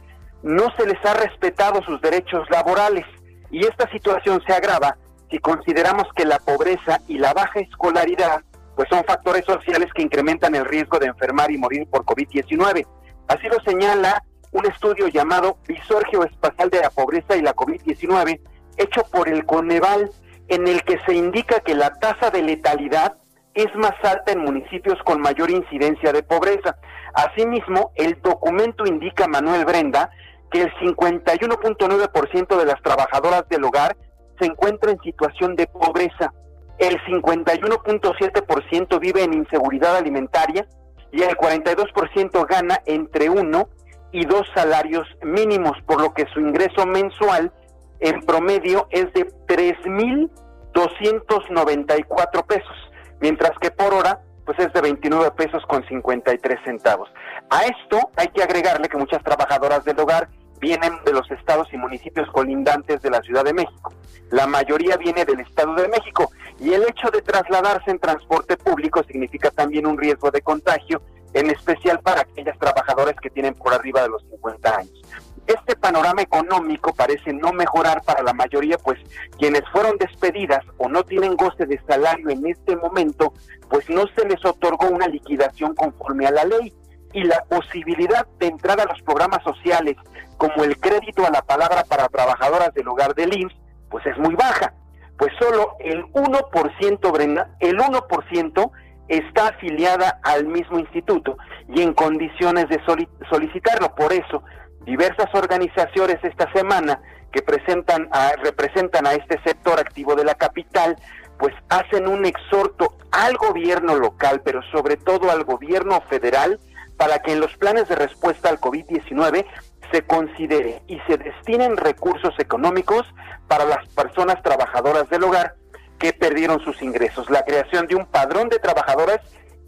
no se les ha respetado sus derechos laborales. Y esta situación se agrava si consideramos que la pobreza y la baja escolaridad pues son factores sociales que incrementan el riesgo de enfermar y morir por COVID-19. Así lo señala un estudio llamado Visor Geoespacial de la Pobreza y la COVID-19, hecho por el Coneval, en el que se indica que la tasa de letalidad es más alta en municipios con mayor incidencia de pobreza. Asimismo, el documento indica, Manuel Brenda, que el 51.9% de las trabajadoras del hogar se encuentra en situación de pobreza, el 51.7% vive en inseguridad alimentaria y el 42% gana entre uno y dos salarios mínimos, por lo que su ingreso mensual en promedio es de 3.294 pesos, mientras que por hora pues es de 29 pesos con 53 centavos. A esto hay que agregarle que muchas trabajadoras del hogar vienen de los estados y municipios colindantes de la Ciudad de México. La mayoría viene del Estado de México y el hecho de trasladarse en transporte público significa también un riesgo de contagio, en especial para aquellas trabajadoras que tienen por arriba de los 50 años. Este panorama económico parece no mejorar para la mayoría, pues quienes fueron despedidas o no tienen goce de salario en este momento, pues no se les otorgó una liquidación conforme a la ley y la posibilidad de entrar a los programas sociales como el crédito a la palabra para trabajadoras del hogar del IMSS, pues es muy baja. Pues solo el 1%, Brenda, el 1% está afiliada al mismo instituto y en condiciones de solicitarlo. Por eso, diversas organizaciones esta semana que presentan a, representan a este sector activo de la capital, pues hacen un exhorto al gobierno local, pero sobre todo al gobierno federal, para que en los planes de respuesta al COVID-19 se considere y se destinen recursos económicos para las personas trabajadoras del hogar que perdieron sus ingresos. La creación de un padrón de trabajadoras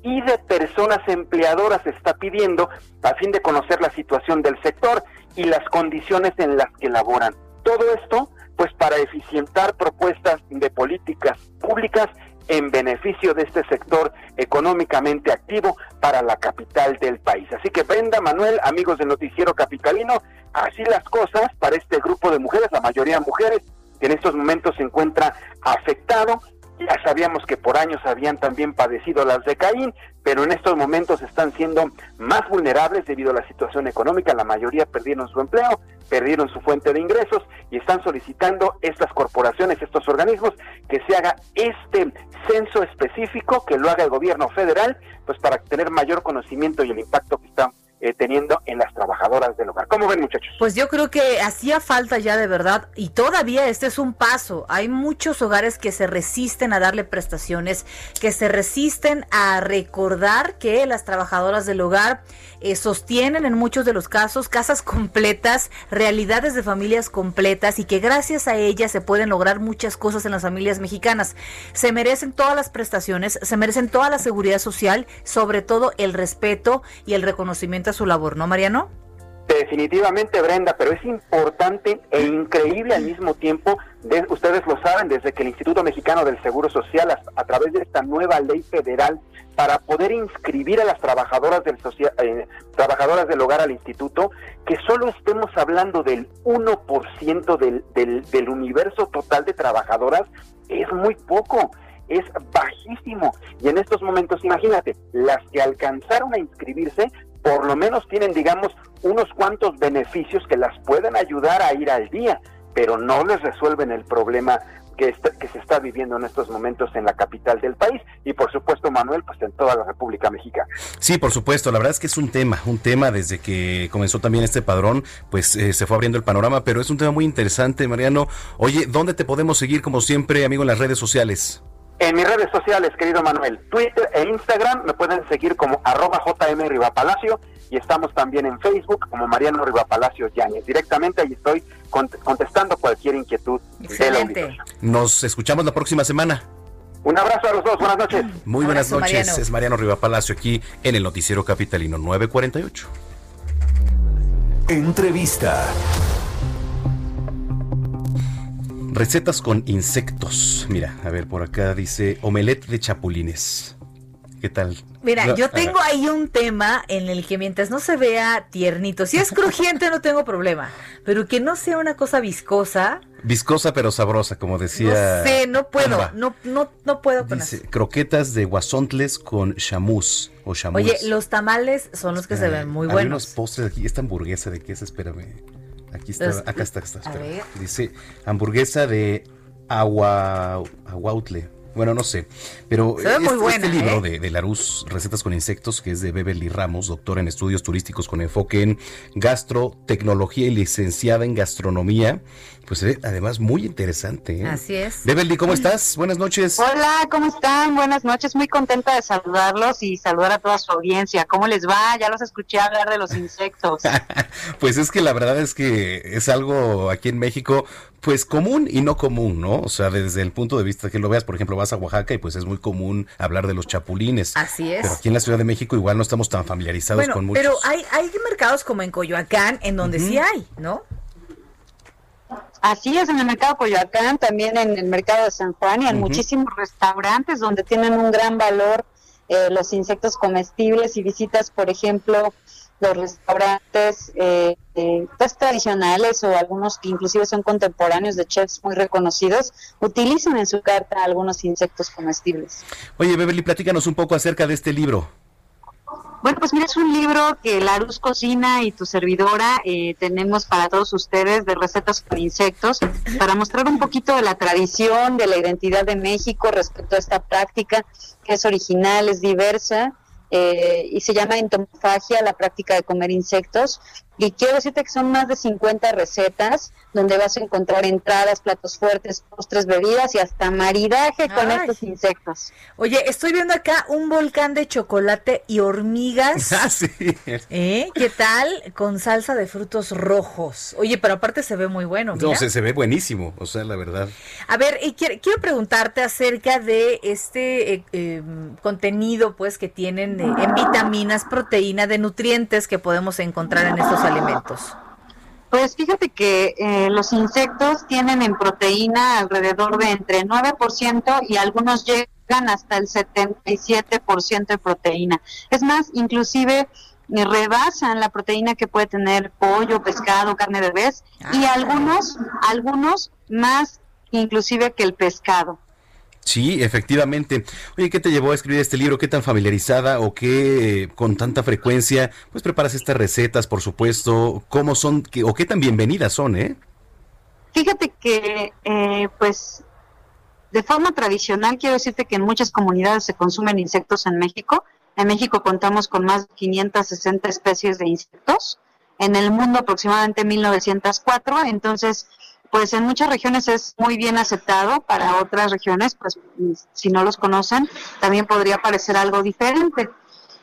y de personas empleadoras está pidiendo a fin de conocer la situación del sector y las condiciones en las que laboran. Todo esto, pues para eficientar propuestas de políticas públicas en beneficio de este sector económicamente activo para la capital del país. Así que Brenda, Manuel, amigos del noticiero capitalino, así las cosas para este grupo de mujeres, la mayoría mujeres, que en estos momentos se encuentra afectado ya sabíamos que por años habían también padecido las de Caín, pero en estos momentos están siendo más vulnerables debido a la situación económica. La mayoría perdieron su empleo, perdieron su fuente de ingresos y están solicitando estas corporaciones, estos organismos, que se haga este censo específico, que lo haga el gobierno federal, pues para tener mayor conocimiento y el impacto que está eh, teniendo en las trabajadoras del hogar. ¿Cómo ven muchachos? Pues yo creo que hacía falta ya de verdad y todavía este es un paso. Hay muchos hogares que se resisten a darle prestaciones, que se resisten a recordar que las trabajadoras del hogar eh, sostienen en muchos de los casos casas completas, realidades de familias completas y que gracias a ellas se pueden lograr muchas cosas en las familias mexicanas. Se merecen todas las prestaciones, se merecen toda la seguridad social, sobre todo el respeto y el reconocimiento su labor, ¿no, Mariano? Definitivamente, Brenda, pero es importante e increíble al mismo tiempo, ustedes lo saben, desde que el Instituto Mexicano del Seguro Social, a, través de esta nueva ley federal, para poder inscribir a las trabajadoras del, eh, trabajadoras del hogar al instituto, que solo estemos hablando del 1% del, del, del universo total de trabajadoras, es muy poco es bajísimo. Y en estos momentos, imagínate, las que alcanzaron a inscribirse por lo menos tienen, digamos, unos cuantos beneficios que las pueden ayudar a ir al día, pero no les resuelven el problema que, que se está viviendo en estos momentos en la capital del país y por supuesto Manuel pues en toda la República Mexicana. Sí, por supuesto, la verdad es que es un tema, un tema desde que comenzó también este padrón, pues eh, se fue abriendo el panorama, pero es un tema muy interesante, Mariano. Oye, ¿dónde te podemos seguir como siempre, amigo, en las redes sociales? En mis redes sociales, querido Manuel, Twitter e Instagram me pueden seguir como arroba JM Rivapalacio y estamos también en Facebook como Mariano Rivapalacio Yáñez. Directamente ahí estoy contestando cualquier inquietud de la Nos escuchamos la próxima semana. Un abrazo a los dos, buenas noches. Muy buenas noches, es Mariano Rivapalacio aquí en el Noticiero Capitalino 948. Entrevista. Recetas con insectos. Mira, a ver, por acá dice omelette de chapulines. ¿Qué tal? Mira, yo tengo ahí un tema en el que mientras no se vea tiernito, si es crujiente no tengo problema, pero que no sea una cosa viscosa. Viscosa pero sabrosa, como decía. No sé, no puedo, no, no, no puedo con Dice, croquetas de guasontles con chamus o chamus. Oye, los tamales son los que se ven muy buenos. Hay unos postres aquí, esta hamburguesa de queso, espérame. Aquí está, acá está, está. Dice hamburguesa de agua, aguautle. Bueno, no sé. Pero este, este, libro ¿eh? de, de Larus, Recetas con Insectos, que es de Beverly Ramos, doctora en estudios turísticos con enfoque en gastrotecnología y licenciada en gastronomía, pues eh, además muy interesante. ¿eh? Así es. Beverly, ¿cómo estás? Buenas noches. Hola, ¿cómo están? Buenas noches. Muy contenta de saludarlos y saludar a toda su audiencia. ¿Cómo les va? Ya los escuché hablar de los insectos. pues es que la verdad es que es algo aquí en México, pues común y no común, ¿no? O sea, desde el punto de vista que lo veas, por ejemplo, vas a Oaxaca y pues es muy común hablar de los chapulines. Así es. Pero aquí en la Ciudad de México igual no estamos tan familiarizados con muchos. Pero hay, hay mercados como en Coyoacán en donde sí hay, ¿no? Así es, en el mercado Coyoacán, también en el mercado de San Juan y en muchísimos restaurantes donde tienen un gran valor eh, los insectos comestibles y visitas, por ejemplo, los restaurantes eh, eh, pues, tradicionales o algunos que inclusive son contemporáneos de chefs muy reconocidos, utilizan en su carta algunos insectos comestibles. Oye, Beverly, platícanos un poco acerca de este libro. Bueno, pues mira, es un libro que la Luz Cocina y tu servidora eh, tenemos para todos ustedes de recetas con insectos, para mostrar un poquito de la tradición, de la identidad de México respecto a esta práctica que es original, es diversa eh, y se llama entomofagia, la práctica de comer insectos. Y quiero decirte que son más de 50 recetas donde vas a encontrar entradas, platos fuertes, postres, bebidas y hasta maridaje con estos insectos. Oye, estoy viendo acá un volcán de chocolate y hormigas. Ah, sí. ¿Eh? ¿Qué tal? Con salsa de frutos rojos. Oye, pero aparte se ve muy bueno. No, se, se ve buenísimo, o sea, la verdad. A ver, y quiero, preguntarte acerca de este eh, em, contenido, pues, que tienen en vitaminas, proteína, de nutrientes que podemos encontrar en estos alimentos. Pues fíjate que eh, los insectos tienen en proteína alrededor de entre 9% y algunos llegan hasta el 77% de proteína. Es más, inclusive eh, rebasan la proteína que puede tener pollo, pescado, carne de res y ah. algunos, algunos más inclusive que el pescado. Sí, efectivamente. Oye, ¿qué te llevó a escribir este libro? ¿Qué tan familiarizada o qué con tanta frecuencia pues preparas estas recetas, por supuesto? ¿Cómo son o qué tan bienvenidas son, eh? Fíjate que, eh, pues, de forma tradicional, quiero decirte que en muchas comunidades se consumen insectos en México. En México contamos con más de 560 especies de insectos. En el mundo aproximadamente 1904. Entonces, pues en muchas regiones es muy bien aceptado, para otras regiones, pues si no los conocen, también podría parecer algo diferente.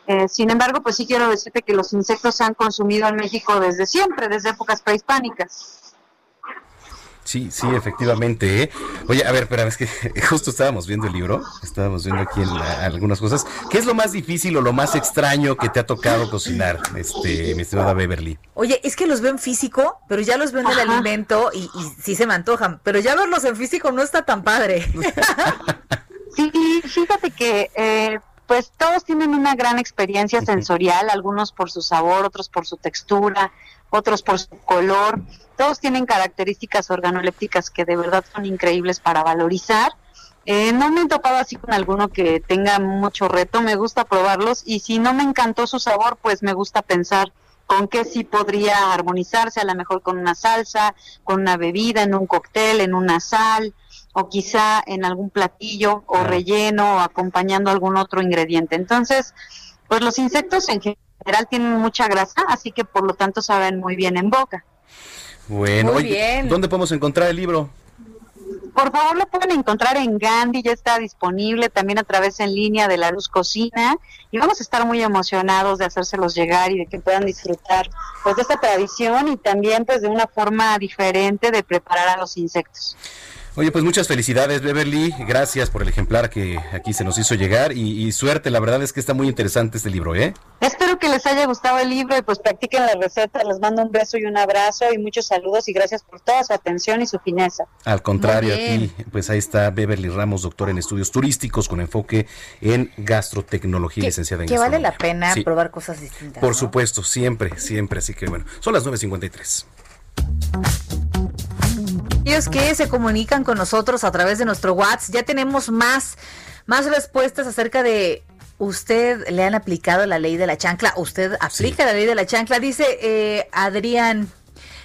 Eh, sin embargo, pues sí quiero decirte que los insectos se han consumido en México desde siempre, desde épocas prehispánicas. Sí, sí, efectivamente. ¿eh? Oye, a ver, pero es que justo estábamos viendo el libro, estábamos viendo aquí algunas cosas. ¿Qué es lo más difícil o lo más extraño que te ha tocado cocinar, este, mi estimada Beverly? Oye, es que los veo en físico, pero ya los veo en el alimento y, y sí se me antojan, pero ya verlos en físico no está tan padre. sí, fíjate que... Eh, pues todos tienen una gran experiencia sensorial, algunos por su sabor, otros por su textura, otros por su color. Todos tienen características organolépticas que de verdad son increíbles para valorizar. Eh, no me he topado así con alguno que tenga mucho reto, me gusta probarlos y si no me encantó su sabor, pues me gusta pensar con qué sí podría armonizarse, a lo mejor con una salsa, con una bebida, en un cóctel, en una sal o quizá en algún platillo o relleno o acompañando algún otro ingrediente. Entonces, pues los insectos en general tienen mucha grasa, así que por lo tanto saben muy bien en boca. Bueno, ¿dónde podemos encontrar el libro? por favor lo pueden encontrar en Gandhi, ya está disponible también a través en línea de La Luz Cocina y vamos a estar muy emocionados de hacérselos llegar y de que puedan disfrutar pues de esta tradición y también pues de una forma diferente de preparar a los insectos. Oye, pues muchas felicidades, Beverly. Gracias por el ejemplar que aquí se nos hizo llegar y, suerte. La verdad es que está muy interesante este libro, ¿eh? Espero que les haya gustado el libro y pues practiquen la receta. Les mando un beso y un abrazo y muchos saludos y gracias por toda su atención y su fineza. Al contrario, aquí, pues ahí está Beverly Ramos, doctor en estudios turísticos con enfoque en gastrotecnología y licenciada en Que vale la pena probar cosas distintas. Por supuesto, siempre, siempre. Así que bueno, son las 9.53 ellos que se comunican con nosotros a través de nuestro WhatsApp. Ya tenemos más, más respuestas acerca de usted le han aplicado la ley de la chancla. Usted aplica la ley de la chancla. Dice eh, Adrián.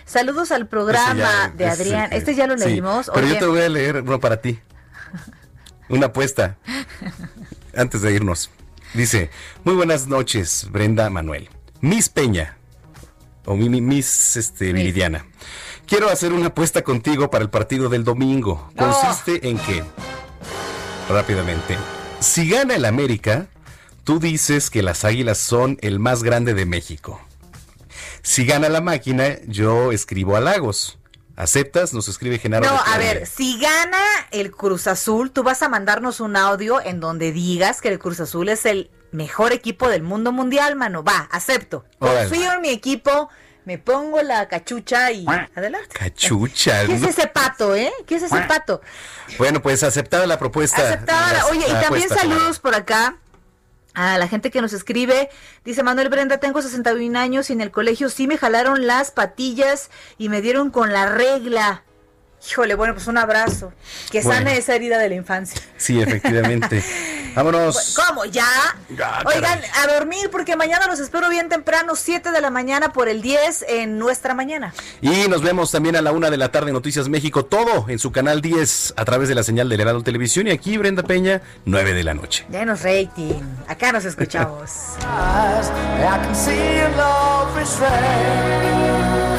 Saludos al programa de Adrián. este ya lo leímos. pero yo te voy a leer uno para ti. Una apuesta. Antes de irnos. Dice, muy buenas noches, Brenda Manuel. Miss Peña. O Miss este, Viridiana. Quiero hacer una apuesta contigo para el partido del domingo. Consiste en que, rápidamente, si gana el América, tú dices que las Águilas son el más grande de México. Si gana la máquina, yo escribo a Lagos. ¿Aceptas? Nos escribe Genaro. No, a ver, si gana el Cruz Azul, tú vas a mandarnos un audio en donde digas que el Cruz Azul es el mejor equipo del mundo mundial, mano. Va, acepto. Confío en mi equipo me pongo la cachucha y adelante. Cachucha. ¿Qué es ese pato, eh? ¿Qué es ese pato? Bueno, pues aceptada la propuesta. Aceptada. Oye, y también saludos por acá a la gente que nos escribe. Dice Manuel Brenda, tengo 61 años y en el colegio sí me jalaron las patillas y me dieron con la regla. Híjole, bueno, pues un abrazo. Que sane esa herida de la infancia. Sí, efectivamente. Vámonos. ¿Cómo? ¿Ya? Oigan, a dormir porque mañana los espero bien temprano, 7 de la mañana por el 10 en nuestra mañana. Y nos vemos también a la una de la tarde en Noticias México, todo en su canal 10 a través de la señal de Heraldo Televisión y aquí Brenda Peña, 9 de la noche. Denos rating. Acá nos escuchamos.